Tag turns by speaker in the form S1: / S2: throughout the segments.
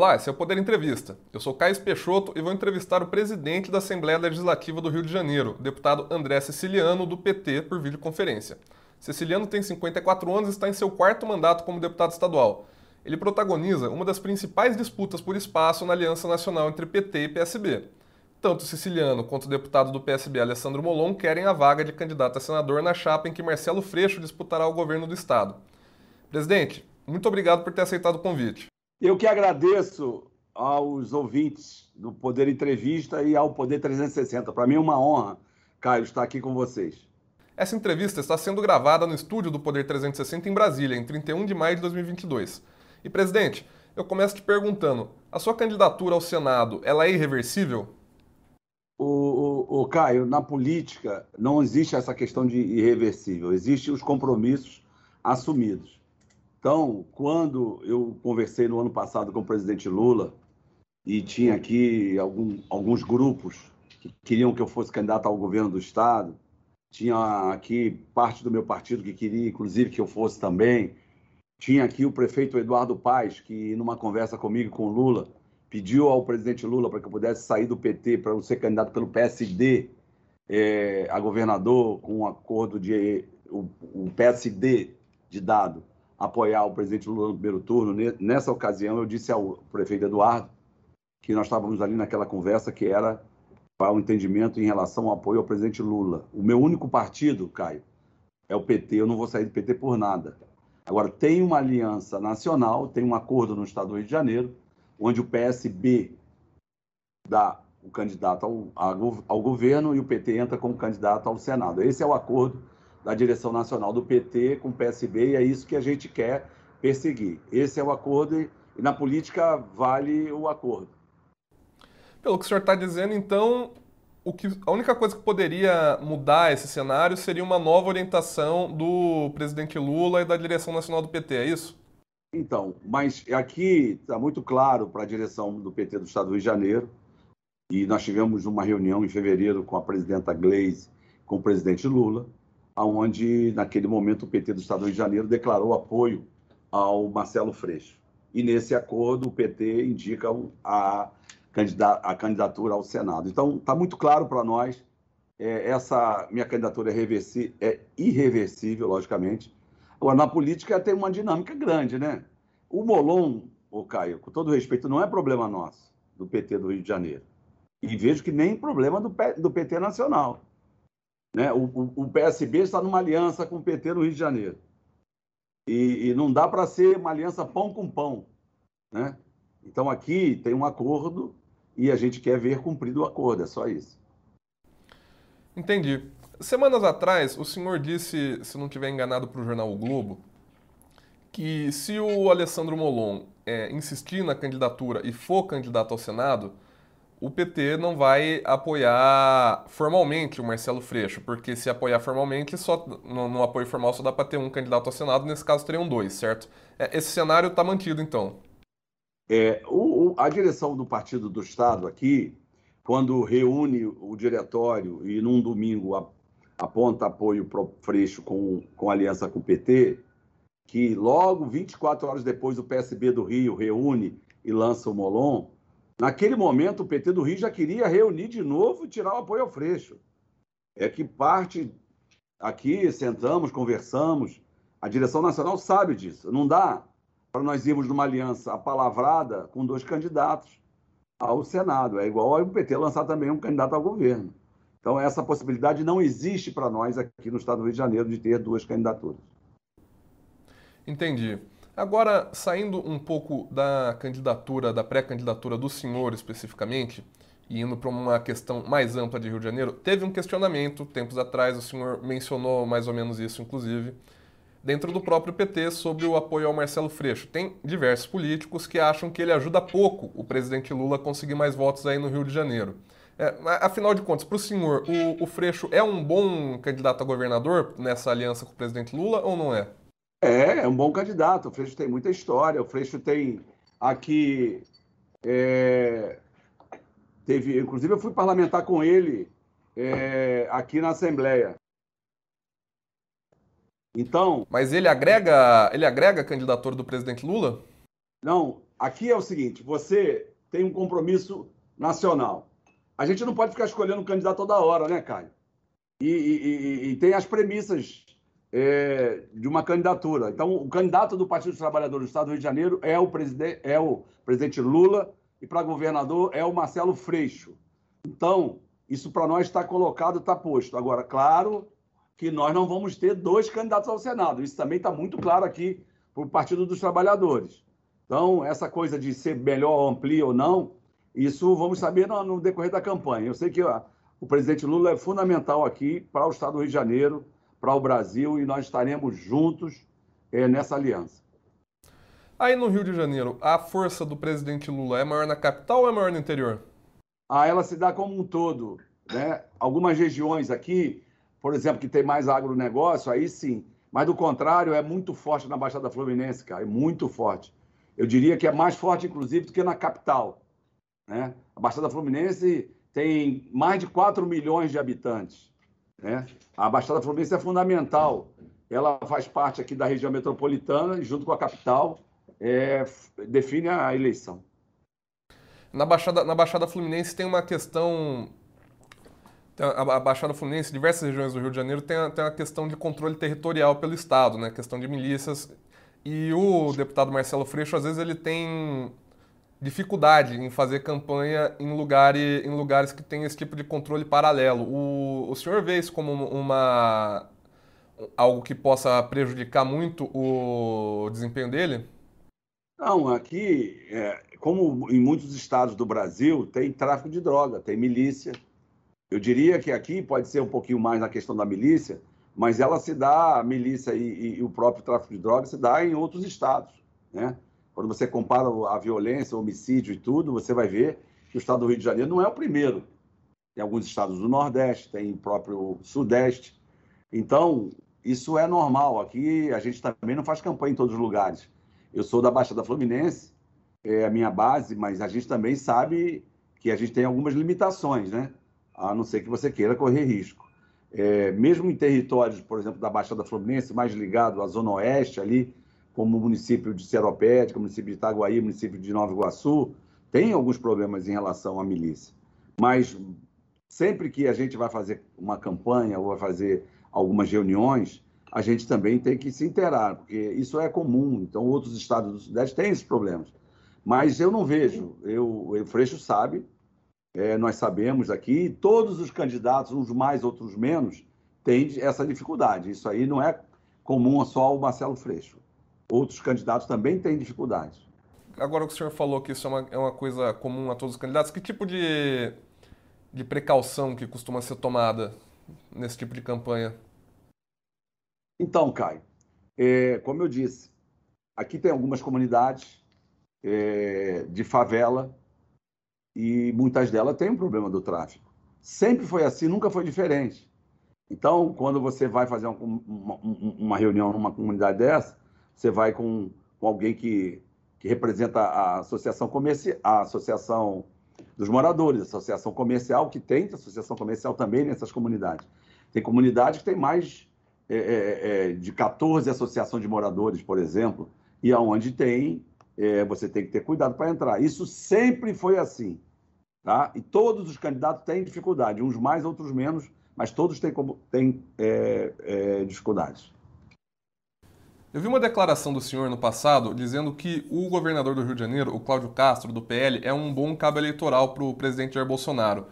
S1: Olá, esse é o Poder Entrevista. Eu sou Caio Peixoto e vou entrevistar o presidente da Assembleia Legislativa do Rio de Janeiro, o deputado André Siciliano, do PT, por videoconferência. Siciliano tem 54 anos e está em seu quarto mandato como deputado estadual. Ele protagoniza uma das principais disputas por espaço na aliança nacional entre PT e PSB. Tanto Siciliano quanto o deputado do PSB Alessandro Molon querem a vaga de candidato a senador na chapa em que Marcelo Freixo disputará o governo do estado. Presidente, muito obrigado por ter aceitado o convite.
S2: Eu que agradeço aos ouvintes do Poder Entrevista e ao Poder 360. Para mim é uma honra, Caio, estar aqui com vocês.
S1: Essa entrevista está sendo gravada no estúdio do Poder 360 em Brasília, em 31 de maio de 2022. E, presidente, eu começo te perguntando, a sua candidatura ao Senado, ela é irreversível?
S2: O, o, o Caio, na política não existe essa questão de irreversível, existem os compromissos assumidos. Então, quando eu conversei no ano passado com o presidente Lula e tinha aqui algum, alguns grupos que queriam que eu fosse candidato ao governo do estado, tinha aqui parte do meu partido que queria, inclusive, que eu fosse também. Tinha aqui o prefeito Eduardo Paes, que, numa conversa comigo com Lula, pediu ao presidente Lula para que eu pudesse sair do PT para eu ser candidato pelo PSD é, a governador, com um acordo de o, o PSD de dado apoiar o presidente Lula no primeiro turno. Nessa ocasião, eu disse ao prefeito Eduardo que nós estávamos ali naquela conversa que era para o um entendimento em relação ao apoio ao presidente Lula. O meu único partido, Caio, é o PT. Eu não vou sair do PT por nada. Agora, tem uma aliança nacional, tem um acordo no estado do Rio de Janeiro, onde o PSB dá o candidato ao, ao governo e o PT entra como candidato ao Senado. Esse é o acordo da direção nacional do PT com o PSB e é isso que a gente quer perseguir. Esse é o acordo e, e na política vale o acordo.
S1: Pelo que o senhor está dizendo, então, o que, a única coisa que poderia mudar esse cenário seria uma nova orientação do presidente Lula e da direção nacional do PT, é isso?
S2: Então, mas aqui está muito claro para a direção do PT do Estado do Rio de Janeiro, e nós tivemos uma reunião em fevereiro com a presidenta Gleisi, com o presidente Lula, onde, naquele momento, o PT do Estado do Rio de Janeiro declarou apoio ao Marcelo Freixo. E, nesse acordo, o PT indica a, candidatura ao Senado. Então, está muito claro para nós, é, essa minha candidatura é, é irreversível, logicamente. Agora, na política tem uma dinâmica grande, né? O Molon, o Caio, com todo respeito, não é problema nosso, do PT do Rio de Janeiro. E vejo que nem problema do PT nacional. Né? O, o, PSB está numa aliança com o PT no Rio de Janeiro. E, e não dá para ser uma aliança pão com pão. Né? Então aqui tem um acordo e a gente quer ver cumprido o acordo, é só isso.
S1: Entendi. Semanas atrás, o senhor disse, se não estiver enganado para o jornal o Globo, que se o Alessandro Molon é, insistir na candidatura e for candidato ao Senado, o PT não vai apoiar formalmente o Marcelo Freixo, porque se apoiar formalmente, só no, no apoio formal só dá para ter um candidato ao Senado, nesse caso teriam dois, certo? É, esse cenário está mantido, então.
S2: É, o, a direção do Partido do Estado aqui, quando reúne o diretório e num domingo a, aponta apoio para Freixo com, com aliança com o PT, que logo 24 horas depois o PSB do Rio reúne e lança o Molon, Naquele momento, o PT do Rio já queria reunir de novo e tirar o apoio ao Freixo. É que parte aqui, sentamos, conversamos, a direção nacional sabe disso. Não dá para nós irmos numa aliança apalavrada com dois candidatos ao Senado. É igual ao PT lançar também um candidato ao governo. Então, essa possibilidade não existe para nós aqui no estado do Rio de Janeiro de ter duas candidaturas.
S1: Entendi. Agora, saindo um pouco da candidatura, da pré-candidatura do senhor especificamente, e indo para uma questão mais ampla de Rio de Janeiro, teve um questionamento, tempos atrás, o senhor mencionou mais ou menos isso, inclusive, dentro do próprio PT, sobre o apoio ao Marcelo Freixo. Tem diversos políticos que acham que ele ajuda pouco o presidente Lula a conseguir mais votos aí no Rio de Janeiro. É, afinal de contas, para o senhor, o Freixo é um bom candidato a governador nessa aliança com o presidente Lula ou não é?
S2: É, é um bom candidato. O Freixo tem muita história. O Freixo tem aqui. É, teve, inclusive, eu fui parlamentar com ele é, aqui na Assembleia. Então.
S1: Mas ele agrega, ele agrega a candidatura do presidente Lula?
S2: Não, aqui é o seguinte: você tem um compromisso nacional. A gente não pode ficar escolhendo um candidato toda hora, né, Caio? E, e, e tem as premissas é, de uma candidatura. Então, o candidato do Partido dos Trabalhadores do Estado do Rio de Janeiro é o presidente, é o presidente Lula e para governador é o Marcelo Freixo. Então, isso para nós está colocado, está posto. Agora, claro que nós não vamos ter dois candidatos ao Senado. Isso também está muito claro aqui para o Partido dos Trabalhadores. Então, essa coisa de ser melhor, amplia ou não, isso vamos saber no, no decorrer da campanha. Eu sei que ó, o presidente Lula é fundamental aqui para o Estado do Rio de Janeiro, para o Brasil, e nós estaremos juntos é, nessa aliança.
S1: Aí no Rio de Janeiro, a força do presidente Lula é maior na capital ou é maior no interior?
S2: Ah, ela se dá como um todo. Né? Algumas regiões aqui, por exemplo, que tem mais agronegócio, aí sim. Mas do contrário, é muito forte na Baixada Fluminense, cara, é muito forte. Eu diria que é mais forte, inclusive, do que na capital. Né? A Baixada Fluminense tem mais de 4 milhões de habitantes. Né? A Baixada Fluminense é fundamental. Ela faz parte aqui da região metropolitana e, junto com a capital, é, define a eleição.
S1: Na Baixada, na Baixada Fluminense tem uma questão. A Baixada Fluminense, diversas regiões do Rio de Janeiro, tem tem a questão de controle territorial pelo Estado, né? questão de milícias. E o deputado Marcelo Freixo, às vezes, ele tem dificuldade em fazer campanha em, lugar, em lugares que tem esse tipo de controle paralelo. O, o senhor vê isso como uma algo que possa prejudicar muito o desempenho dele?
S2: Não, aqui, é, como em muitos estados do Brasil, tem tráfico de droga, tem milícia. Eu diria que aqui pode ser um pouquinho mais na questão da milícia, mas ela se dá, a milícia e, e, e o próprio tráfico de droga se dá em outros estados, né? Quando você compara a violência, o homicídio e tudo, você vai ver que o estado do Rio de Janeiro não é o primeiro. Tem alguns estados do Nordeste, tem o próprio Sudeste. Então, isso é normal. Aqui a gente também não faz campanha em todos os lugares. Eu sou da Baixada Fluminense, é a minha base, mas a gente também sabe que a gente tem algumas limitações, né? A não ser que você queira correr risco. É, mesmo em territórios, por exemplo, da Baixada Fluminense, mais ligado à Zona Oeste ali, como o município de Seropédica, o município de Itaguaí, o município de Nova Iguaçu, tem alguns problemas em relação à milícia. Mas sempre que a gente vai fazer uma campanha ou vai fazer algumas reuniões, a gente também tem que se interar, porque isso é comum. Então, outros estados do Sudeste têm esses problemas. Mas eu não vejo. Eu, o Freixo sabe, é, nós sabemos aqui, todos os candidatos, uns mais, outros menos, têm essa dificuldade. Isso aí não é comum só ao Marcelo Freixo outros candidatos também têm dificuldades.
S1: Agora que o senhor falou que isso é uma, é uma coisa comum a todos os candidatos, que tipo de, de precaução que costuma ser tomada nesse tipo de campanha?
S2: Então, Caio, é, como eu disse, aqui tem algumas comunidades é, de favela e muitas delas têm um problema do tráfico. Sempre foi assim, nunca foi diferente. Então, quando você vai fazer uma, uma, uma reunião numa comunidade dessa, você vai com, com alguém que, que representa a associação comercial, a associação dos moradores, a associação comercial que tem, associação comercial também nessas comunidades. Tem comunidades que tem mais é, é, é de 14 associações de moradores, por exemplo, e aonde tem, é, você tem que ter cuidado para entrar. Isso sempre foi assim. Tá? E todos os candidatos têm dificuldade, uns mais, outros menos, mas todos têm, têm é, é, dificuldades.
S1: Eu vi uma declaração do senhor no passado dizendo que o governador do Rio de Janeiro, o Cláudio Castro, do PL, é um bom cabo eleitoral para o presidente Jair Bolsonaro.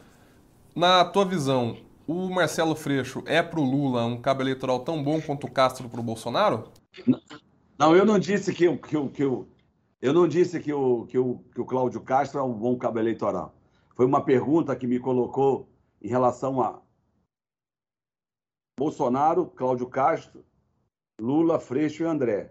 S1: Na tua visão, o Marcelo Freixo é para o Lula um cabo eleitoral tão bom quanto o Castro para o Bolsonaro?
S2: Não, eu não disse que, que, que, eu não disse que o, que, o, que o Cláudio Castro é um bom cabo eleitoral. Foi uma pergunta que me colocou em relação a Bolsonaro, Cláudio Castro Lula, Freixo e André.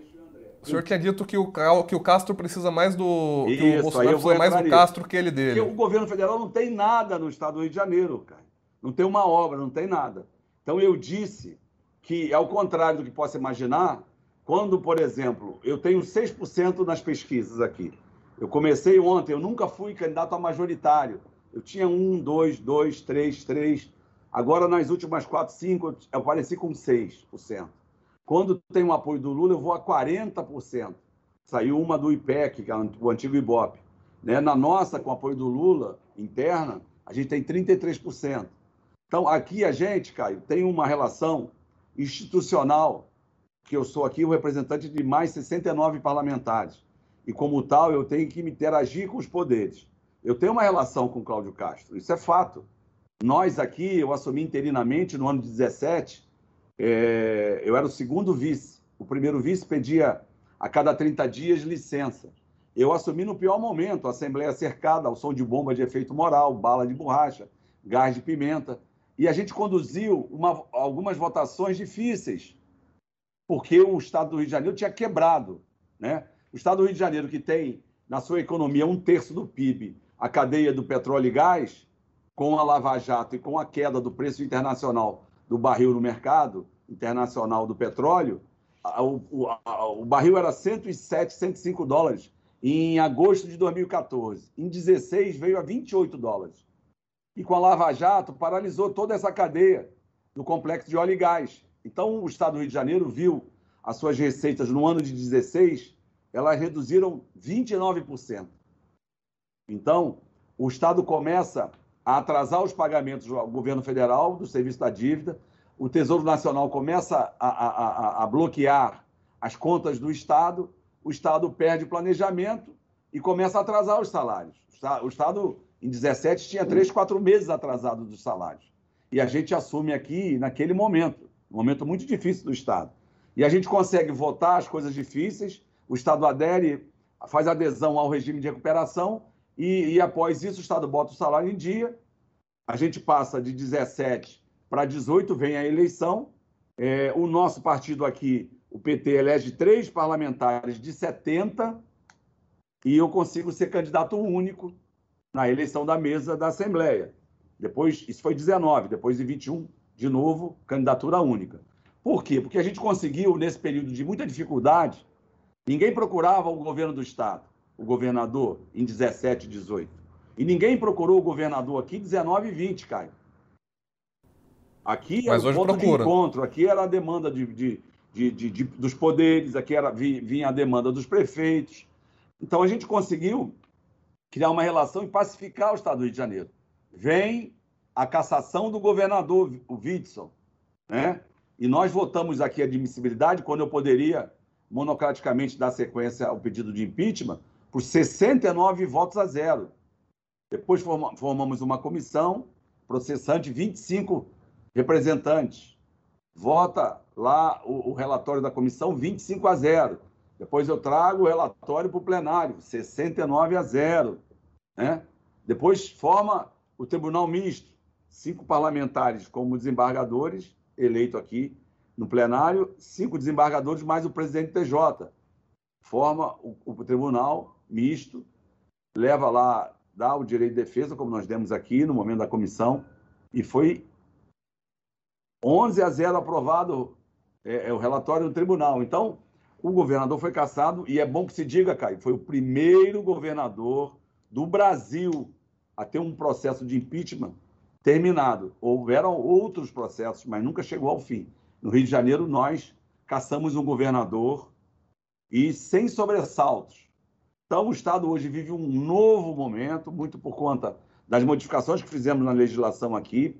S1: O senhor tinha dito que o, que o Castro precisa mais do. Isso, que o Bolsonaro precisa mais do Castro que ele dele.
S2: Porque o governo federal não tem nada no estado do Rio de Janeiro, cara. Não tem uma obra, não tem nada. Então eu disse que, ao contrário do que possa imaginar, quando, por exemplo, eu tenho 6% nas pesquisas aqui. Eu comecei ontem, eu nunca fui candidato a majoritário. Eu tinha um, dois, dois, três, três. Agora, nas últimas quatro, cinco, eu apareci com 6%. Quando tem o apoio do Lula, eu vou a 40%. saiu uma do IPEC, que é o antigo IBOP. Né? Na nossa, com apoio do Lula, interna, a gente tem 33%. Então, aqui a gente, Caio, tem uma relação institucional, que eu sou aqui o representante de mais 69 parlamentares. E, como tal, eu tenho que interagir com os poderes. Eu tenho uma relação com Cláudio Castro, isso é fato. Nós aqui, eu assumi interinamente no ano de 17, é, eu era o segundo vice. O primeiro vice pedia a cada 30 dias licença. Eu assumi no pior momento, a Assembleia cercada, ao som de bomba de efeito moral, bala de borracha, gás de pimenta. E a gente conduziu uma, algumas votações difíceis, porque o Estado do Rio de Janeiro tinha quebrado. Né? O Estado do Rio de Janeiro, que tem na sua economia um terço do PIB, a cadeia do petróleo e gás, com a Lava Jato e com a queda do preço internacional do barril no mercado internacional do petróleo, o, o, o barril era 107, 105 dólares em agosto de 2014. Em 16 veio a 28 dólares. E com a Lava Jato paralisou toda essa cadeia do complexo de óleo e gás. Então o Estado do Rio de Janeiro viu as suas receitas no ano de 16, elas reduziram 29%. Então, o Estado começa a atrasar os pagamentos ao governo federal do serviço da dívida, o Tesouro Nacional começa a, a, a, a bloquear as contas do Estado, o Estado perde planejamento e começa a atrasar os salários. O Estado, em 17, tinha três, quatro meses atrasado dos salários. E a gente assume aqui, naquele momento, um momento muito difícil do Estado. E a gente consegue votar as coisas difíceis, o Estado adere, faz adesão ao regime de recuperação, e, e após isso o Estado bota o salário em dia, a gente passa de 17 para 18, vem a eleição, é, o nosso partido aqui o PT elege três parlamentares de 70 e eu consigo ser candidato único na eleição da mesa da Assembleia. Depois, isso foi 19, depois de 21, de novo, candidatura única. Por quê? Porque a gente conseguiu, nesse período de muita dificuldade, ninguém procurava o governo do Estado, o governador, em 17, 18. E ninguém procurou o governador aqui em 19 e 20, Caio. Aqui
S1: era o ponto procura.
S2: de encontro, aqui era a demanda de, de de, de, de, dos poderes, aqui era, vinha a demanda dos prefeitos. Então a gente conseguiu criar uma relação e pacificar o Estado do Rio de Janeiro. Vem a cassação do governador, o Witson, né? E nós votamos aqui a admissibilidade quando eu poderia monocraticamente dar sequência ao pedido de impeachment por 69 votos a zero. Depois formamos uma comissão processante, 25 representantes vota lá o, o relatório da comissão 25 a 0. Depois eu trago o relatório para o plenário, 69 a 0. Né? Depois forma o tribunal misto, cinco parlamentares como desembargadores, eleito aqui no plenário, cinco desembargadores mais o presidente TJ. Forma o, o tribunal misto, leva lá, dá o direito de defesa, como nós demos aqui no momento da comissão, e foi 11 a 0 aprovado é, é, o relatório do tribunal. Então, o governador foi cassado, e é bom que se diga, Caio, foi o primeiro governador do Brasil a ter um processo de impeachment terminado. Houveram outros processos, mas nunca chegou ao fim. No Rio de Janeiro, nós caçamos um governador e sem sobressaltos. Então, o Estado hoje vive um novo momento, muito por conta das modificações que fizemos na legislação aqui,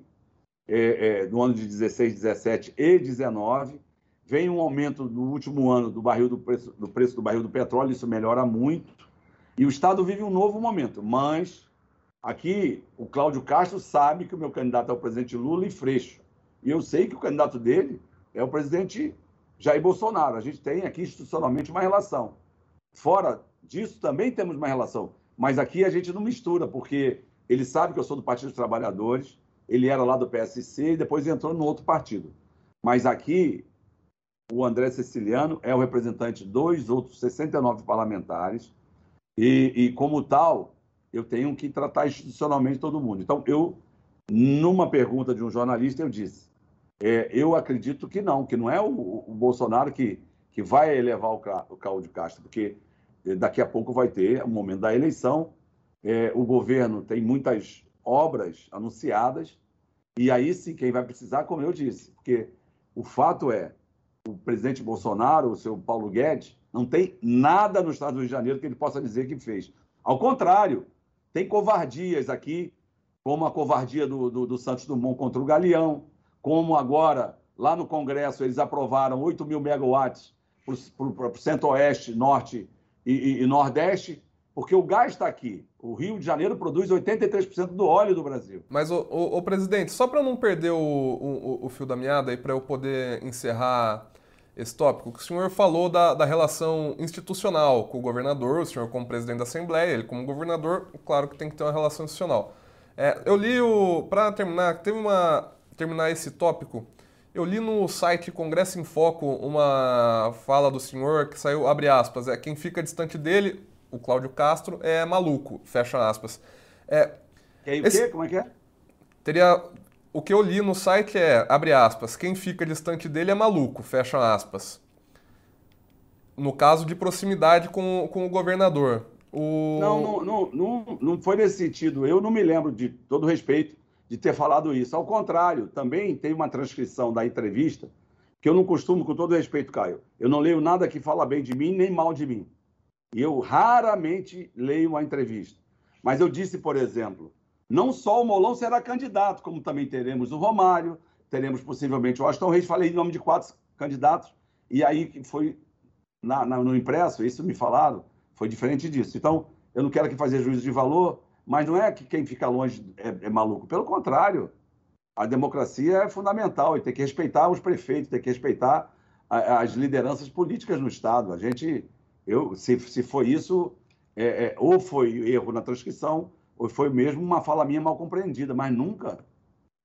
S2: é, é, no ano de 16, 17 e 19. Vem um aumento no último ano do barril do preço, do preço do barril do petróleo, isso melhora muito. E o Estado vive um novo momento. Mas aqui o Cláudio Castro sabe que o meu candidato é o presidente Lula e Freixo. E eu sei que o candidato dele é o presidente Jair Bolsonaro. A gente tem aqui institucionalmente uma relação. Fora disso, também temos uma relação. Mas aqui a gente não mistura, porque ele sabe que eu sou do Partido dos Trabalhadores, ele era lá do PSC e depois entrou no outro partido. Mas aqui, o André Ceciliano é o representante de dois outros 69 parlamentares, e, e como tal, eu tenho que tratar institucionalmente todo mundo. Então, eu, numa pergunta de um jornalista, eu disse: é, eu acredito que não, que não é o, o Bolsonaro que, que vai elevar o, o Cláudio Castro, porque daqui a pouco vai ter o momento da eleição. É, o governo tem muitas obras anunciadas, e aí sim quem vai precisar, como eu disse, porque o fato é, o presidente Bolsonaro, o seu Paulo Guedes, Não tem nada no estado do Rio de Janeiro que ele possa dizer que fez. Ao contrário, tem covardias aqui, como a covardia do, do, do Santos Dumont contra o Galeão, como agora, lá no Congresso, eles aprovaram 8 mil megawatts para o centro-oeste, norte e, e, e nordeste, porque o gás está aqui. O Rio de Janeiro produz 83% do óleo do Brasil.
S1: Mas, o, presidente, só para não perder o, o, o, fio da meada e para eu poder encerrar esse tópico, o senhor falou da, da, relação institucional com o governador, o senhor como presidente da Assembleia, ele como governador, claro que tem que ter uma relação institucional. É, eu li o. Para terminar, teve uma. terminar esse tópico, eu li no site Congresso em Foco uma fala do senhor que saiu, abre aspas, é quem fica distante dele, o Cláudio Castro, é maluco, fecha aspas.
S2: É, aí, o esse, quê? Como é que é?
S1: Teria. O que eu li no site é, abre aspas, quem fica distante dele é maluco, fecha aspas. No caso de proximidade com, com o governador. O...
S2: Não, não, não, não, não foi nesse sentido. Eu não me lembro, de todo respeito, de ter falado isso. Ao contrário, também tem uma transcrição da entrevista que eu não costumo, com todo respeito, Caio, eu não leio nada que fala bem de mim nem mal de mim. E eu raramente leio uma entrevista. Mas eu disse, por exemplo, não só o Molon será candidato, como também teremos o Romário, teremos possivelmente o Aston Reis. Falei em nome de quatro candidatos, e aí foi na, na, no impresso, isso me falaram, foi diferente disso. Então, eu não quero aqui fazer juízo de valor, mas não é que quem fica longe é, é maluco. Pelo contrário, a democracia é fundamental e tem que respeitar os prefeitos, tem que respeitar a, as lideranças políticas no Estado. A gente eu, se, se foi isso, é, é, ou foi erro na transcrição, ou foi mesmo uma fala minha mal compreendida, mas nunca,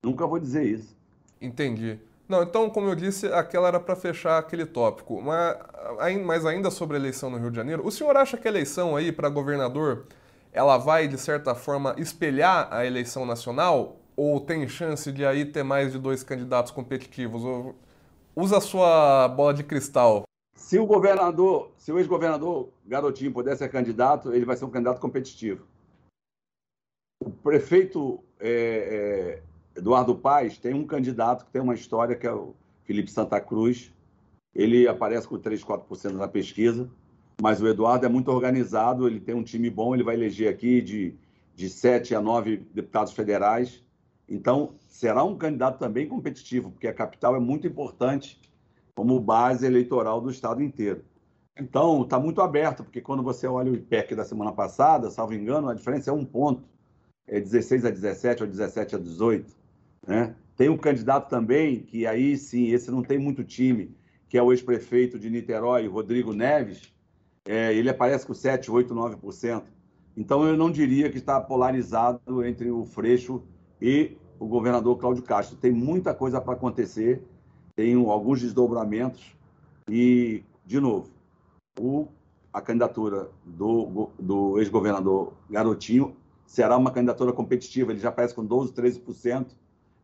S2: nunca vou dizer isso.
S1: Entendi. Não, então, como eu disse, aquela era para fechar aquele tópico. Mas, mas ainda sobre a eleição no Rio de Janeiro, o senhor acha que a eleição aí para governador, ela vai, de certa forma, espelhar a eleição nacional? Ou tem chance de aí ter mais de dois candidatos competitivos? Ou usa a sua bola de cristal.
S2: Se o governador, se o ex-governador Garotinho puder ser candidato, ele vai ser um candidato competitivo. O prefeito é, é, Eduardo Paes tem um candidato que tem uma história, que é o Felipe Santa Cruz. Ele aparece com 3, 4% na pesquisa, mas o Eduardo é muito organizado, ele tem um time bom, ele vai eleger aqui de, de 7 a 9 deputados federais. Então, será um candidato também competitivo, porque a capital é muito importante como base eleitoral do Estado inteiro. Então, está muito aberto, porque quando você olha o IPEC da semana passada, salvo engano, a diferença é um ponto. É 16 a 17 ou 17 a 18. Né? Tem um candidato também, que aí sim, esse não tem muito time, que é o ex-prefeito de Niterói, Rodrigo Neves. É, ele aparece com 7, 8, 9%. Então, eu não diria que está polarizado entre o Freixo e o governador Cláudio Castro. Tem muita coisa para acontecer tem alguns desdobramentos e, de novo, o, a candidatura do, do ex-governador Garotinho será uma candidatura competitiva. Ele já aparece com 12, 13%,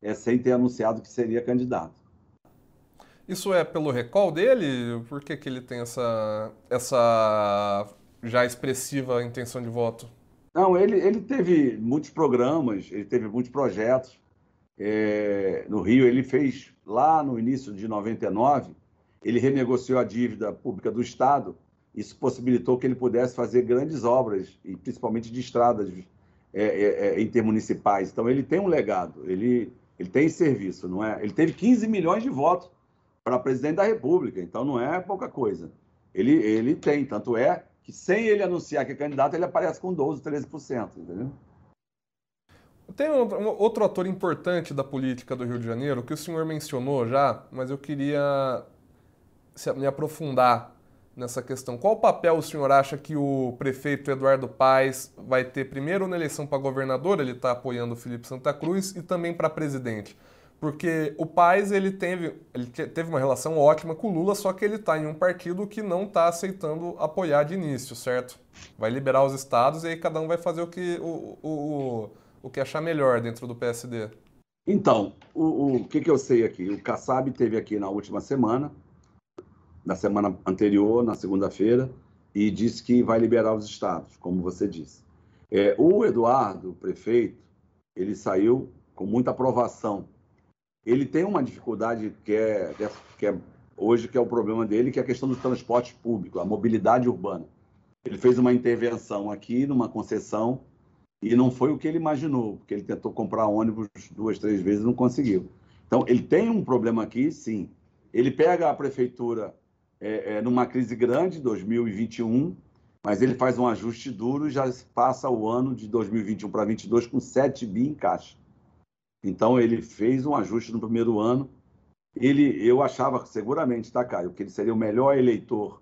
S2: é, sem ter anunciado que seria candidato.
S1: Isso é pelo recall dele? Por que, que ele tem essa, essa já expressiva intenção de voto?
S2: Não, ele, ele teve muitos programas, ele teve muitos projetos. É, no Rio, ele fez lá no início de 99, ele renegociou a dívida pública do Estado. Isso possibilitou que ele pudesse fazer grandes obras, e principalmente de estradas é, é, é, intermunicipais. Então, ele tem um legado, ele, ele tem serviço, não é? Ele teve 15 milhões de votos para presidente da República, então não é pouca coisa. Ele, ele tem, tanto é que sem ele anunciar que é candidato, ele aparece com 12, 13%, entendeu?
S1: Tem outro ator importante da política do Rio de Janeiro que o senhor mencionou já, mas eu queria me aprofundar nessa questão. Qual papel o senhor acha que o prefeito Eduardo Paes vai ter primeiro na eleição para governador, ele está apoiando o Felipe Santa Cruz, e também para presidente? Porque o Paes ele teve, ele teve uma relação ótima com o Lula, só que ele está em um partido que não está aceitando apoiar de início, certo? Vai liberar os estados e aí cada um vai fazer o que o, o o que achar melhor dentro do PSD?
S2: Então, o, o que, que eu sei aqui? O Kassab teve aqui na última semana, na semana anterior, na segunda-feira, e disse que vai liberar os estados, como você disse. É, o Eduardo, o prefeito, ele saiu com muita aprovação. Ele tem uma dificuldade que é, que é hoje que é o problema dele, que é a questão do transporte público, a mobilidade urbana. Ele fez uma intervenção aqui numa concessão e não foi o que ele imaginou, porque ele tentou comprar ônibus duas, três vezes e não conseguiu. Então, ele tem um problema aqui, sim. Ele pega a prefeitura é, é, numa crise grande, 2021, mas ele faz um ajuste duro e já passa o ano de 2021 para 2022 com 7 bi em caixa. Então, ele fez um ajuste no primeiro ano. Ele, eu achava seguramente, tá, Caio, que ele seria o melhor eleitor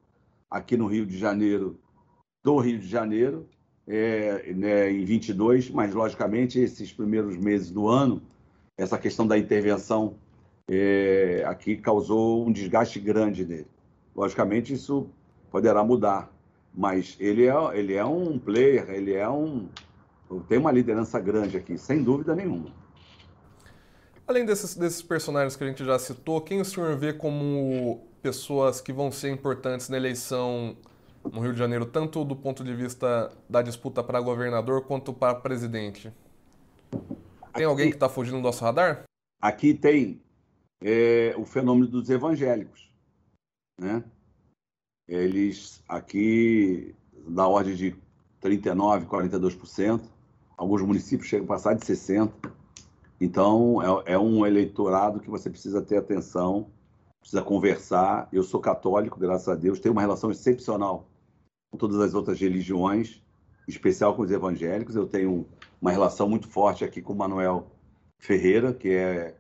S2: aqui no Rio de Janeiro, do Rio de Janeiro, é, né, em 22, mas logicamente esses primeiros meses do ano, essa questão da intervenção é, aqui causou um desgaste grande nele. Logicamente isso poderá mudar, mas ele é, ele é um player, ele é um tem uma liderança grande aqui, sem dúvida nenhuma.
S1: Além desses, desses personagens que a gente já citou, quem o senhor vê como pessoas que vão ser importantes na eleição no Rio de Janeiro, tanto do ponto de vista da disputa para governador quanto para presidente? Tem alguém que está fugindo do nosso radar?
S2: Aqui tem é, o fenômeno dos evangélicos. Né? Eles aqui, da ordem de 39%, 42%, alguns municípios chegam a passar de 60%. Então, é, é um eleitorado que você precisa ter atenção, precisa conversar. Eu sou católico, graças a Deus, tenho uma relação excepcional com todas as outras religiões, em especial com os evangélicos. Eu tenho uma relação muito forte aqui com o Manuel Ferreira, que é,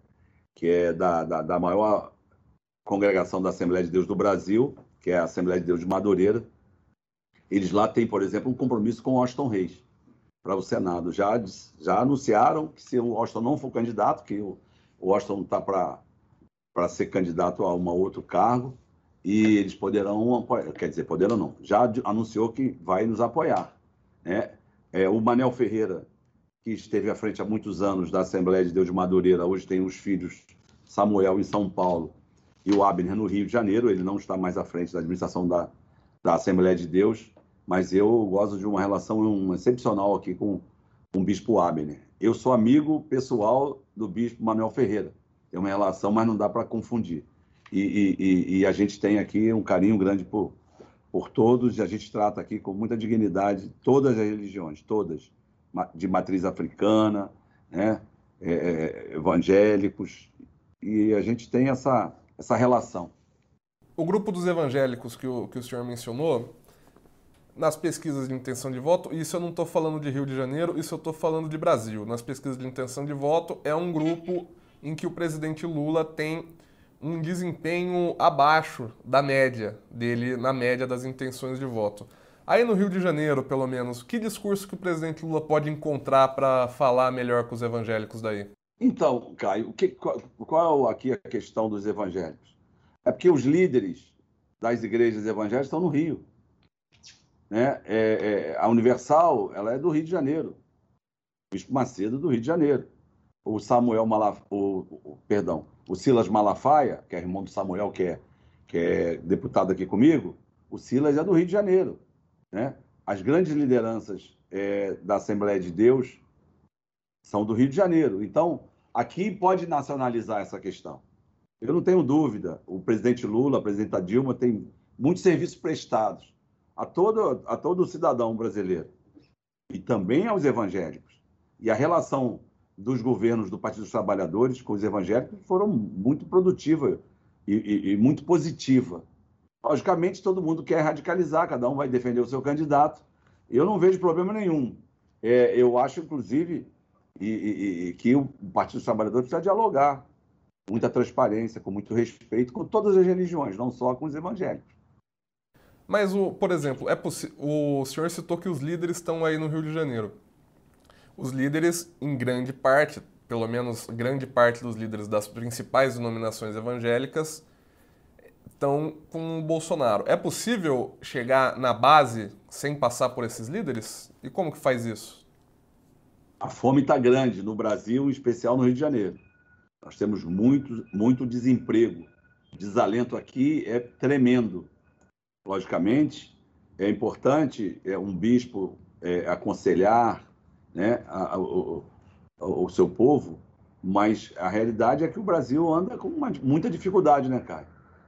S2: que é da, da, da maior congregação da Assembleia de Deus do Brasil, que é a Assembleia de Deus de Madureira. Eles lá têm, por exemplo, um compromisso com Austin Reis para o Senado. Já, já anunciaram que se o Austin não for candidato, que o, Austin está para ser candidato a um outro cargo, e eles poderão quer dizer, poderão não, já anunciou que vai nos apoiar. Né? É, o Manel Ferreira, que esteve à frente há muitos anos da Assembleia de Deus de Madureira, hoje tem os filhos Samuel em São Paulo e o Abner no Rio de Janeiro, ele não está mais à frente da administração da, da Assembleia de Deus, mas eu gosto de uma relação excepcional aqui com, com o Bispo Abner. Eu sou amigo pessoal do Bispo Manuel Ferreira, tem uma relação, mas não dá para confundir. E, e, e, a gente tem aqui um carinho grande por, por todos, e a gente trata aqui com muita dignidade todas as religiões, todas, de matriz africana, né? É, é, evangélicos, e a gente tem essa, essa relação.
S1: O grupo dos evangélicos que o, que o senhor mencionou, nas pesquisas de intenção de voto, isso eu não estou falando de Rio de Janeiro, isso eu estou falando de Brasil. Nas pesquisas de intenção de voto, é um grupo em que o presidente Lula tem um desempenho abaixo da média dele, na média das intenções de voto. Aí no Rio de Janeiro, pelo menos, que discurso que o presidente Lula pode encontrar para falar melhor com os evangélicos daí?
S2: Então, Caio, que, qual, qual aqui a questão dos evangélicos? É porque os líderes das igrejas evangélicas estão no Rio. Né? É, é, a Universal ela é do Rio de Janeiro. O Bispo Macedo do Rio de Janeiro. O Samuel o, o, perdão, o Silas Malafaia, que é irmão do Samuel, que é, que é deputado aqui comigo, o Silas é do Rio de Janeiro. Né? As grandes lideranças é, da Assembleia de Deus são do Rio de Janeiro. Então, aqui pode nacionalizar essa questão. Eu não tenho dúvida, o presidente Lula, a presidenta Dilma, tem muitos serviços prestados a todo, a todo cidadão brasileiro e também aos evangélicos. E a relação dos governos do Partido dos Trabalhadores com os evangélicos foram muito produtiva e, e, e, muito positiva. Logicamente, todo mundo quer radicalizar, cada um vai defender o seu candidato. Eu não vejo problema nenhum. É, eu acho, inclusive, e, que o Partido dos Trabalhadores precisa dialogar muita transparência, com muito respeito com todas as religiões, não só com os evangélicos.
S1: Mas, o, por exemplo, é o senhor citou que os líderes estão aí no Rio de Janeiro os líderes, em grande parte, pelo menos grande parte dos líderes das principais denominações evangélicas, estão com o Bolsonaro. É possível chegar na base sem passar por esses líderes? E como que faz isso?
S2: A fome está grande no Brasil, em especial no Rio de Janeiro. Nós temos muito, muito desemprego. O desalento aqui é tremendo. Logicamente, é importante é, um bispo é, aconselhar, né, a, a, o, o, seu povo, mas a realidade é que o Brasil anda com uma, muita dificuldade, né, Caio?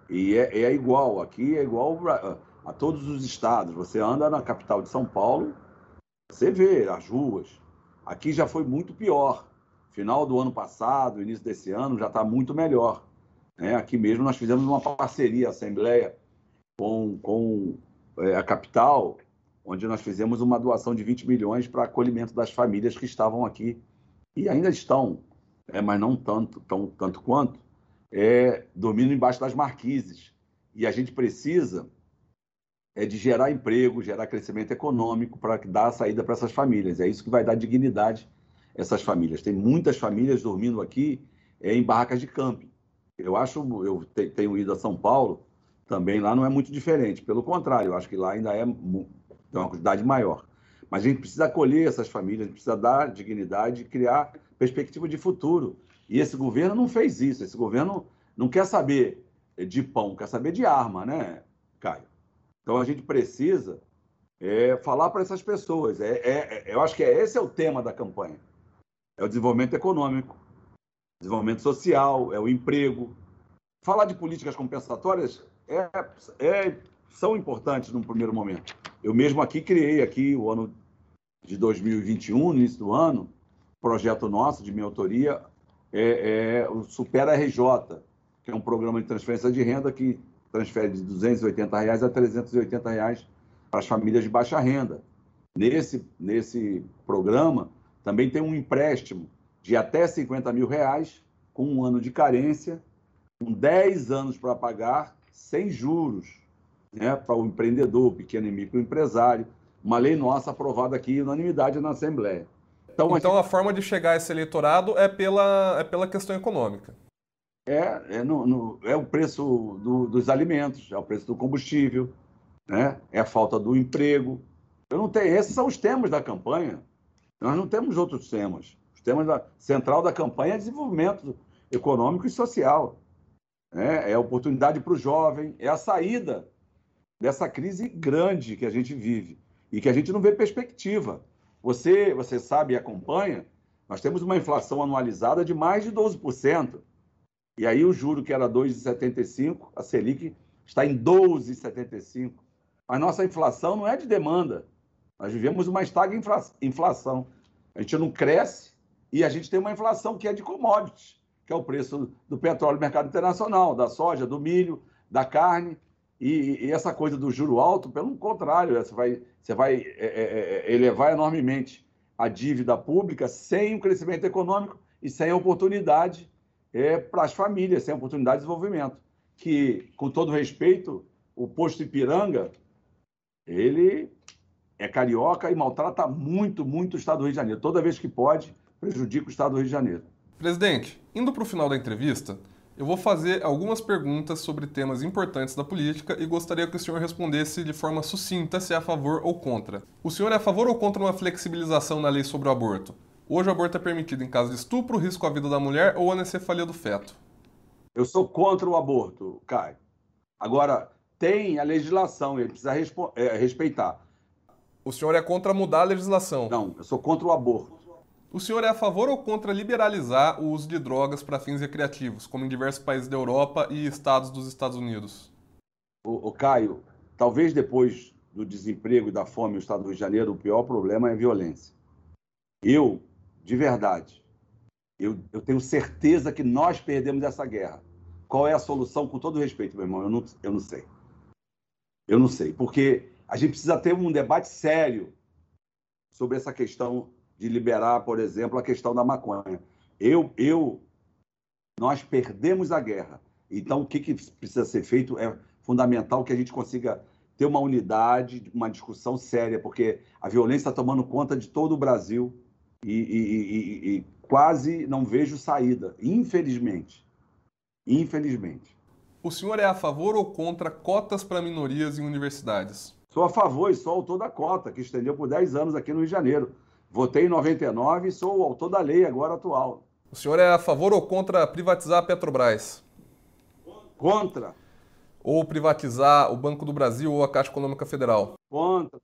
S2: E é, é igual, aqui é igual a, todos os estados. Você anda na capital de São Paulo, você vê as ruas. Aqui já foi muito pior. Final do ano passado, início desse ano, já está muito melhor. Né? Aqui mesmo nós fizemos uma parceria, Assembleia, com, com é, a capital, onde nós fizemos uma doação de 20 milhões para acolhimento das famílias que estavam aqui e ainda estão, é, mas não tanto, tão, tanto quanto, é, dormindo embaixo das marquises. E a gente precisa é de gerar emprego, gerar crescimento econômico para dar a saída para essas famílias. É isso que vai dar dignidade a essas famílias. Tem muitas famílias dormindo aqui é, em barracas de camping. Eu acho, eu tenho ido a São Paulo, também lá não é muito diferente. Pelo contrário, eu acho que lá ainda é uma quantidade maior. Mas a gente precisa acolher essas famílias, a gente precisa dar dignidade e criar perspectiva de futuro. E esse governo não fez isso. Esse governo não quer saber de pão, quer saber de arma, né, Caio? Então a gente precisa é, falar para essas pessoas. É, é, é, eu acho que é, esse é o tema da campanha. É o desenvolvimento econômico, desenvolvimento social, é o emprego. Falar de políticas compensatórias é, é, são importantes num primeiro momento. Eu mesmo aqui criei aqui o ano de 2021, no início do ano, projeto nosso de minha autoria é, é o Supera RJ, que é um programa de transferência de renda que transfere de 280 reais a 380 reais para as famílias de baixa renda. Nesse, nesse programa também tem um empréstimo de até 50 mil reais, com um ano de carência, com 10 anos para pagar, sem juros, né, para o empreendedor, pequeno e microempresário. Uma lei nossa aprovada aqui em unanimidade na Assembleia.
S1: Então, então a, gente... a forma de chegar a esse eleitorado é pela, é pela questão econômica.
S2: É, é, no, no, é o preço do, dos alimentos, é o preço do combustível, né? é a falta do emprego. Eu não tenho, esses são os temas da campanha. Nós não temos outros temas. Os temas da, central da campanha é desenvolvimento econômico e social. Né? É a oportunidade para o jovem, é a saída dessa crise grande que a gente vive e que a gente não vê perspectiva. Você, você sabe e acompanha, nós temos uma inflação anualizada de mais de 12%. E aí o juro que era 2,75, a Selic está em 12,75. Mas nossa inflação não é de demanda. Nós vivemos uma estagna inflação. A gente não cresce e a gente tem uma inflação que é de commodities, que é o preço do petróleo no mercado internacional, da soja, do milho, da carne. E, e essa coisa do juro alto, pelo contrário, você vai, você vai é, é, é elevar enormemente a dívida pública sem o crescimento econômico e sem oportunidade é, para as famílias, sem oportunidade de desenvolvimento. Que, com todo respeito, o posto Ipiranga, ele é carioca e maltrata muito, muito o Estado do Rio de Janeiro. Toda vez que pode, prejudica o Estado do Rio de Janeiro.
S1: Presidente, indo para o final da entrevista, eu vou fazer algumas perguntas sobre temas importantes da política e gostaria que o senhor respondesse de forma sucinta se é a favor ou contra. O senhor é a favor ou contra uma flexibilização na lei sobre o aborto? Hoje o aborto é permitido em caso de estupro, risco à vida da mulher ou anencefalia do feto.
S2: Eu sou contra o aborto, Caio. Agora, tem a legislação, ele precisa é, respeitar.
S1: O senhor é contra mudar a legislação?
S2: Não, eu sou contra o aborto.
S1: O senhor é a favor ou contra liberalizar o uso de drogas para fins recreativos, como em diversos países da Europa e estados dos Estados Unidos?
S2: O, o Caio, talvez depois do desemprego e da fome no estado do Rio de Janeiro, o pior problema é a violência. Eu de verdade. Eu, eu tenho certeza que nós perdemos essa guerra. Qual é a solução? Com todo respeito, meu irmão, eu não, eu não sei. Eu não sei, porque a gente precisa ter um debate sério sobre essa questão de liberar, por exemplo, a questão da maconha. Eu, eu, nós perdemos a guerra. Então, o que, que precisa ser feito é fundamental que a gente consiga ter uma unidade, uma discussão séria, porque a violência está tomando conta de todo o Brasil e, e, e, quase não vejo saída, infelizmente. Infelizmente.
S1: O senhor é a favor ou contra cotas para minorias em universidades?
S2: Sou a favor e sou autor da cota, que estendeu por 10 anos aqui no Rio de Janeiro. Votei em 99 e sou o autor da lei agora atual.
S1: O senhor é a favor ou contra privatizar a Petrobras?
S2: Contra.
S1: Ou privatizar o Banco do Brasil ou a Caixa Econômica Federal?
S2: Contra.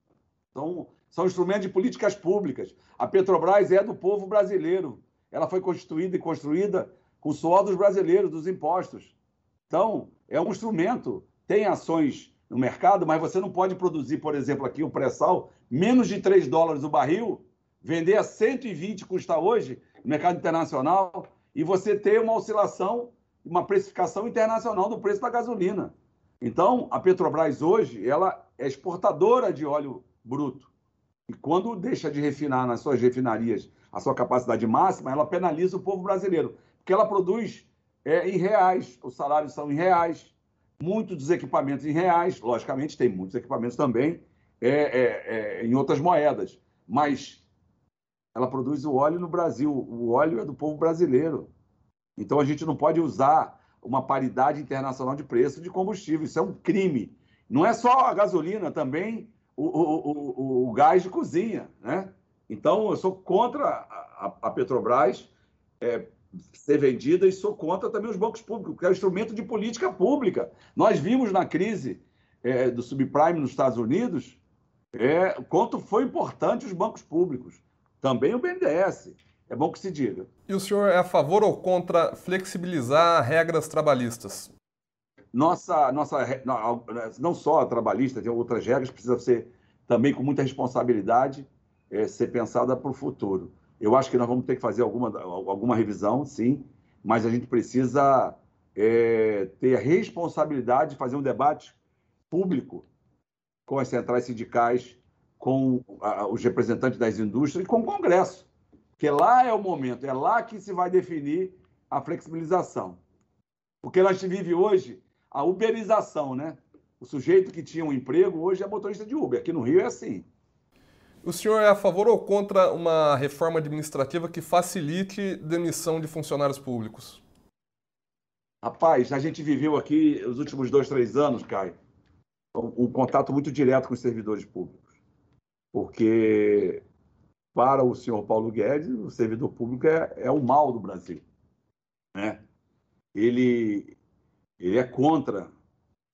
S2: Então, são instrumentos de políticas públicas. A Petrobras é do povo brasileiro. Ela foi constituída e construída com o suor dos brasileiros, dos impostos. Então, é um instrumento, tem ações no mercado, mas você não pode produzir, por exemplo, aqui o pré-sal, menos de 3 dólares o barril, vender a 120 custa hoje no mercado internacional, e você ter uma oscilação, uma precificação internacional do preço da gasolina. Então, a Petrobras hoje, ela é exportadora de óleo bruto. E quando deixa de refinar nas suas refinarias a sua capacidade máxima, ela penaliza o povo brasileiro, porque ela produz é, em reais, os salários são em reais, muitos dos equipamentos em reais, logicamente tem muitos equipamentos também é, é, é, em outras moedas, mas ela produz o óleo no Brasil, o óleo é do povo brasileiro. Então a gente não pode usar uma paridade internacional de preço de combustível, isso é um crime. Não é só a gasolina, também o, o, o, o gás de cozinha, né? Então eu sou contra a, a, Petrobras é, ser vendida e sou contra também os bancos públicos, que é um instrumento de política pública. Nós vimos na crise é, do subprime nos Estados Unidos é, quanto foi importante os bancos públicos, também o BNDES. É bom que se diga.
S1: E o senhor é a favor ou contra flexibilizar regras trabalhistas?
S2: Nossa, nossa não só a trabalhista, tem outras regras, precisa ser também com muita responsabilidade, é, ser pensada para o futuro. Eu acho que nós vamos ter que fazer alguma, alguma revisão, sim, mas a gente precisa é, ter a responsabilidade de fazer um debate público com as centrais sindicais, com a, os representantes das indústrias e com o Congresso, porque lá é o momento, é lá que se vai definir a flexibilização. Porque nós vive hoje a uberização, né? O sujeito que tinha um emprego hoje é motorista de Uber. Aqui no Rio é assim.
S1: O senhor é a favor ou contra uma reforma administrativa que facilite demissão de funcionários públicos?
S2: Rapaz, a gente viveu aqui os últimos dois, três anos, Caio, um, um contato muito direto com os servidores públicos. Porque, para o senhor Paulo Guedes, o servidor público é, é o mal do Brasil. Né? Ele, ele é contra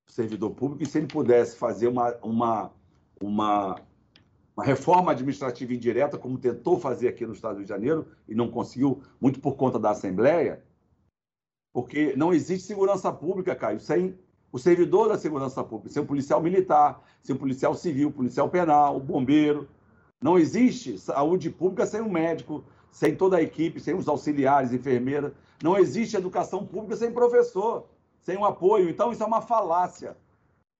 S2: o servidor público e se ele pudesse fazer uma, uma, uma uma reforma administrativa indireta, como tentou fazer aqui no Estado de Janeiro e não conseguiu, muito por conta da Assembleia, porque não existe segurança pública, Caio, sem o servidor da segurança pública, sem o policial militar, sem o policial civil, policial penal, o bombeiro. Não existe saúde pública sem o médico, sem toda a equipe, sem os auxiliares, enfermeiras. Não existe educação pública sem professor, sem o apoio. Então, isso é uma falácia.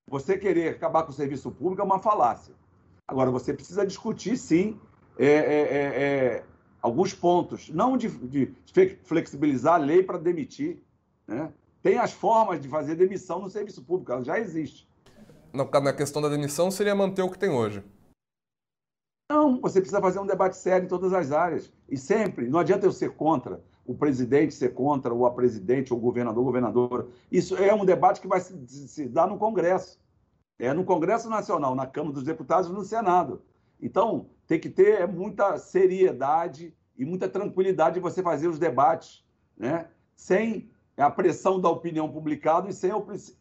S2: Você querer acabar com o serviço público é uma falácia. Agora, você precisa discutir, sim, é, é, é, é alguns pontos, não de, de, flexibilizar a lei para demitir. Né? Tem as formas de fazer demissão no serviço público, ela já existe.
S1: Na questão da demissão, seria manter o que tem hoje.
S2: Não, você precisa fazer um debate sério em todas as áreas. E sempre, não adianta eu ser contra, o presidente ser contra, ou a presidente, ou o governador, governadora. Isso é um debate que vai se, se dar no Congresso é no Congresso Nacional, na Câmara dos Deputados e no Senado. Então, tem que ter muita seriedade e muita tranquilidade de você fazer os debates, né? sem a pressão da opinião publicada e sem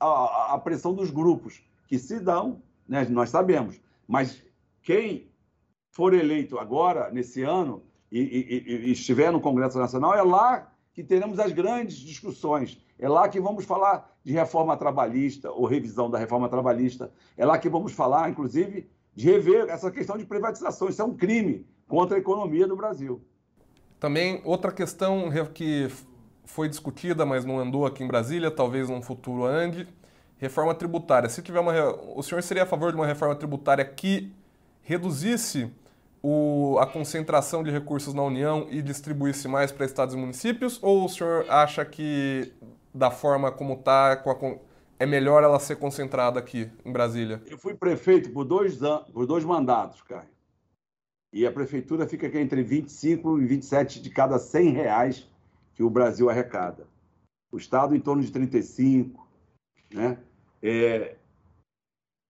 S2: a, pressão dos grupos, que se dão, né? nós sabemos. Mas quem for eleito agora, nesse ano, e, e, e estiver no Congresso Nacional, é lá que teremos as grandes discussões. É lá que vamos falar de reforma trabalhista ou revisão da reforma trabalhista. É lá que vamos falar, inclusive, de rever essa questão de privatização. Isso é um crime contra a economia do Brasil.
S1: Também outra questão que foi discutida, mas não andou aqui em Brasília, talvez num futuro ande, reforma tributária. Se tiver uma, o senhor seria a favor de uma reforma tributária que reduzisse o, a concentração de recursos na União e distribuísse mais para estados e municípios? Ou o senhor acha que da forma como está, é melhor ela ser concentrada aqui em Brasília?
S2: Eu fui prefeito por dois, por dois mandatos, Caio. E a prefeitura fica aqui entre 25 e 27 de cada 100 reais que o Brasil arrecada. O Estado em torno de 35, né? É,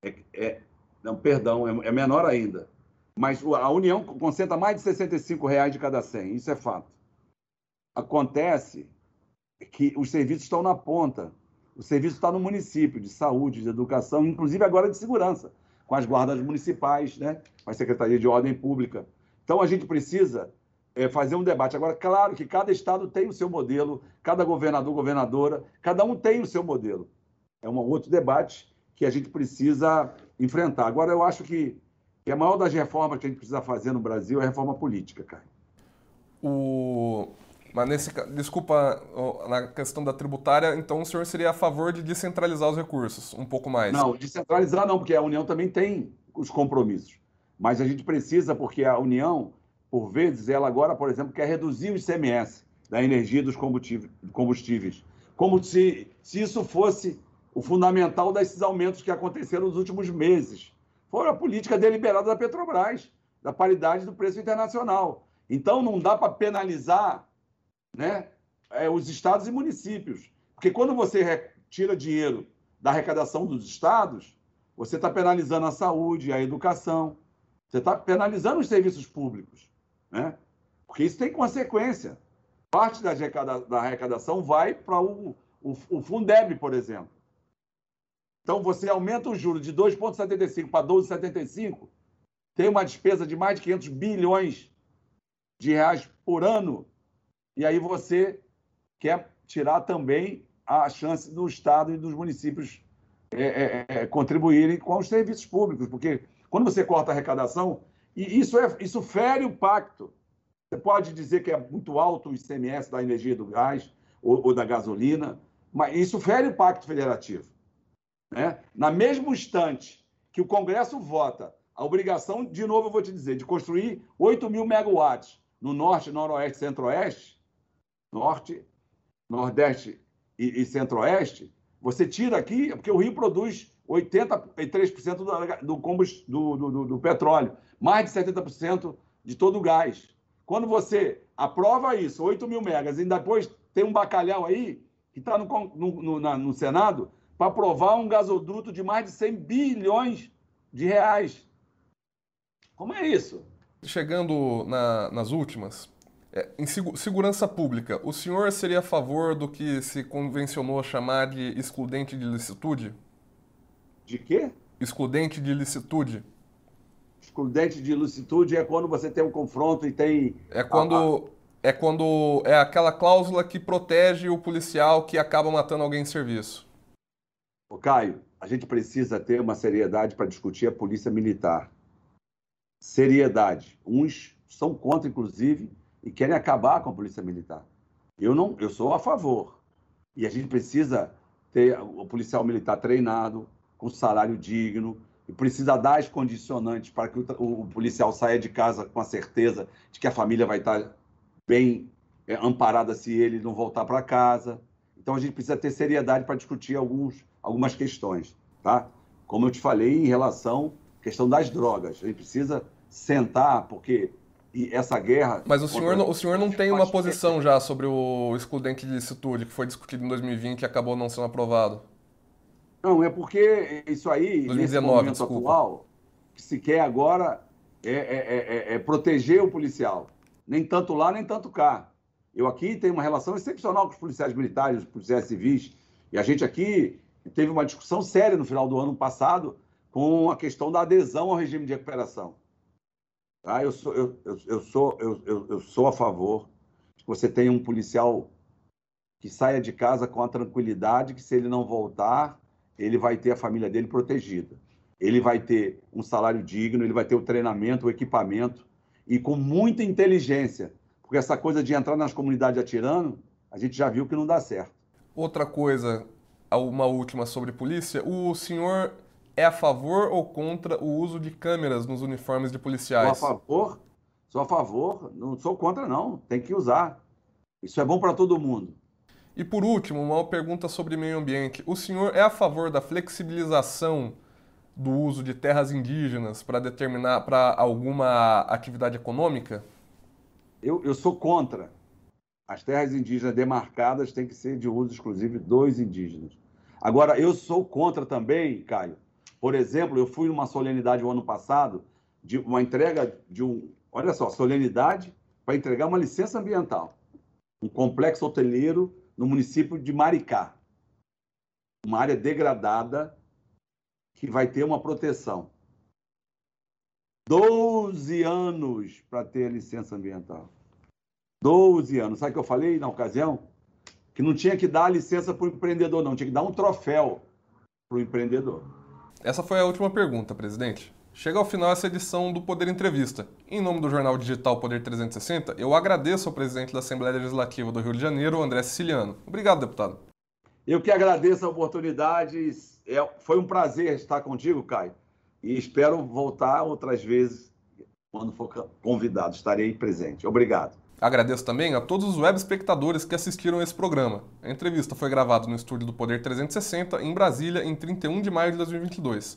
S2: é, é não, perdão, é, é, menor ainda. Mas a União concentra mais de 65 reais de cada 100, isso é fato. Acontece que os serviços estão na ponta. O serviço está no município, de saúde, de educação, inclusive agora de segurança, com as guardas municipais, né? com a Secretaria de Ordem Pública. Então a gente precisa é, fazer um debate. Agora, claro que cada estado tem o seu modelo, cada governador, governadora, cada um tem o seu modelo. é um outro debate que a gente precisa enfrentar. Agora, eu acho que, que a maior das reformas que a gente precisa fazer no Brasil é a reforma política, cara.
S1: O... Mas nesse, desculpa, na questão da tributária, então o senhor seria a favor de descentralizar os recursos um pouco mais?
S2: Não, descentralizar não, porque a União também tem os compromissos. Mas a gente precisa, porque a União, por vezes, ela agora, por exemplo, quer reduzir o ICMS da energia dos combustíveis. Como se, se isso fosse o fundamental desses aumentos que aconteceram nos últimos meses. Foi a política deliberada da Petrobras, da paridade do preço internacional. Então, não dá para penalizar né, é, os estados e municípios. Porque quando você tira dinheiro da arrecadação dos estados, você está penalizando a saúde, a educação, você está penalizando os serviços públicos. Né? Porque isso tem consequência parte da, arrecadação vai para o, o, o Fundeb, por exemplo. Então, você aumenta o juro de 2,75 para 12,75, tem uma despesa de mais de 500 bilhões de reais por ano, e aí você quer tirar também a chance do Estado e dos municípios é, é, é, contribuírem com os serviços públicos, porque quando você corta a arrecadação, e isso, é, isso fere o pacto você pode dizer que é muito alto o ICMS da energia do gás ou, ou da gasolina, mas isso fere o Pacto Federativo. Né? Na mesmo instante que o Congresso vota a obrigação, de novo eu vou te dizer, de construir 8 mil megawatts no norte, noroeste, centro-oeste, norte, nordeste e, e centro-oeste, você tira aqui, porque o Rio produz 83% do, do, do, do, do petróleo, mais de 70% de todo o gás. Quando você aprova isso, 8 mil megas, e depois tem um bacalhau aí, que está no, no, no, no Senado, para aprovar um gasoduto de mais de 100 bilhões de reais. Como é isso?
S1: Chegando na, nas últimas, é, em segurança pública, o senhor seria a favor do que se convencionou chamar de excludente de licitude?
S2: De quê?
S1: Excludente de licitude
S2: excludente de ilicitude é quando você tem um confronto e tem.
S1: É quando. É quando. É aquela cláusula que protege o policial que acaba matando alguém em serviço.
S2: Ô, Caio, a gente precisa ter uma seriedade para discutir a polícia militar. Seriedade. Uns são contra, inclusive, e querem acabar com a polícia militar. Eu não, eu sou a favor. E a gente precisa ter o policial militar treinado, com salário digno, e precisa dar as condicionantes para que o, o, policial saia de casa com a certeza de que a família vai estar bem é, amparada se ele não voltar para casa. Então a gente precisa ter seriedade para discutir alguns, algumas questões, tá? Como eu te falei em relação à questão das drogas, a gente precisa sentar porque e essa guerra.
S1: Mas o senhor, não, o senhor não tem uma posição já sobre o excludente de licitude que foi discutido em 2020 e acabou não sendo aprovado?
S2: Não, é porque isso aí, 2019, nesse momento desculpa. atual, que se quer agora é, é, é, é, proteger o policial. Nem tanto lá, nem tanto cá. Eu aqui tenho uma relação excepcional com os policiais militares, os policiais civis, e a gente aqui teve uma discussão séria no final do ano passado com a questão da adesão ao regime de recuperação. Tá? Eu, sou, eu, eu, eu sou, eu, eu, eu sou a favor que você tenha um policial que saia de casa com a tranquilidade que se ele não voltar, ele vai ter a família dele protegida. Ele vai ter um salário digno, ele vai ter o treinamento, o equipamento e com muita inteligência. Porque essa coisa de entrar nas comunidades atirando, a gente já viu que não dá certo.
S1: Outra coisa, uma última sobre polícia. O senhor é a favor ou contra o uso de câmeras nos uniformes de policiais?
S2: Sou a favor, sou a favor, não sou contra não, tem que usar. Isso é bom para todo mundo.
S1: E por último, uma pergunta sobre meio ambiente. O senhor é a favor da flexibilização do uso de terras indígenas para determinar para alguma atividade econômica?
S2: Eu, eu sou contra. As terras indígenas demarcadas têm que ser de uso exclusivo dos indígenas. Agora, eu sou contra também, Caio. Por exemplo, eu fui numa solenidade o ano passado de uma entrega de um, olha só, solenidade para entregar uma licença ambiental, um complexo hoteleiro no município de Maricá. Uma área degradada que vai ter uma proteção. 12 anos para ter licença ambiental. 12 anos. Sabe o que eu falei na ocasião? Que não tinha que dar licença para o empreendedor, não. Tinha que dar um troféu para o empreendedor.
S1: Essa foi a última pergunta, presidente. Chega ao final essa edição do Poder Entrevista. Em nome do jornal digital Poder 360, eu agradeço ao presidente da Assembleia Legislativa do Rio de Janeiro, André Siciliano. Obrigado, deputado.
S2: Eu que agradeço a oportunidade. É, foi um prazer estar contigo, Caio. E espero voltar outras vezes. Quando for convidado, estarei presente. Obrigado.
S1: Agradeço também a todos os web espectadores que assistiram esse programa. A entrevista foi gravada no estúdio do Poder 360, em Brasília, em 31 de maio de 2022.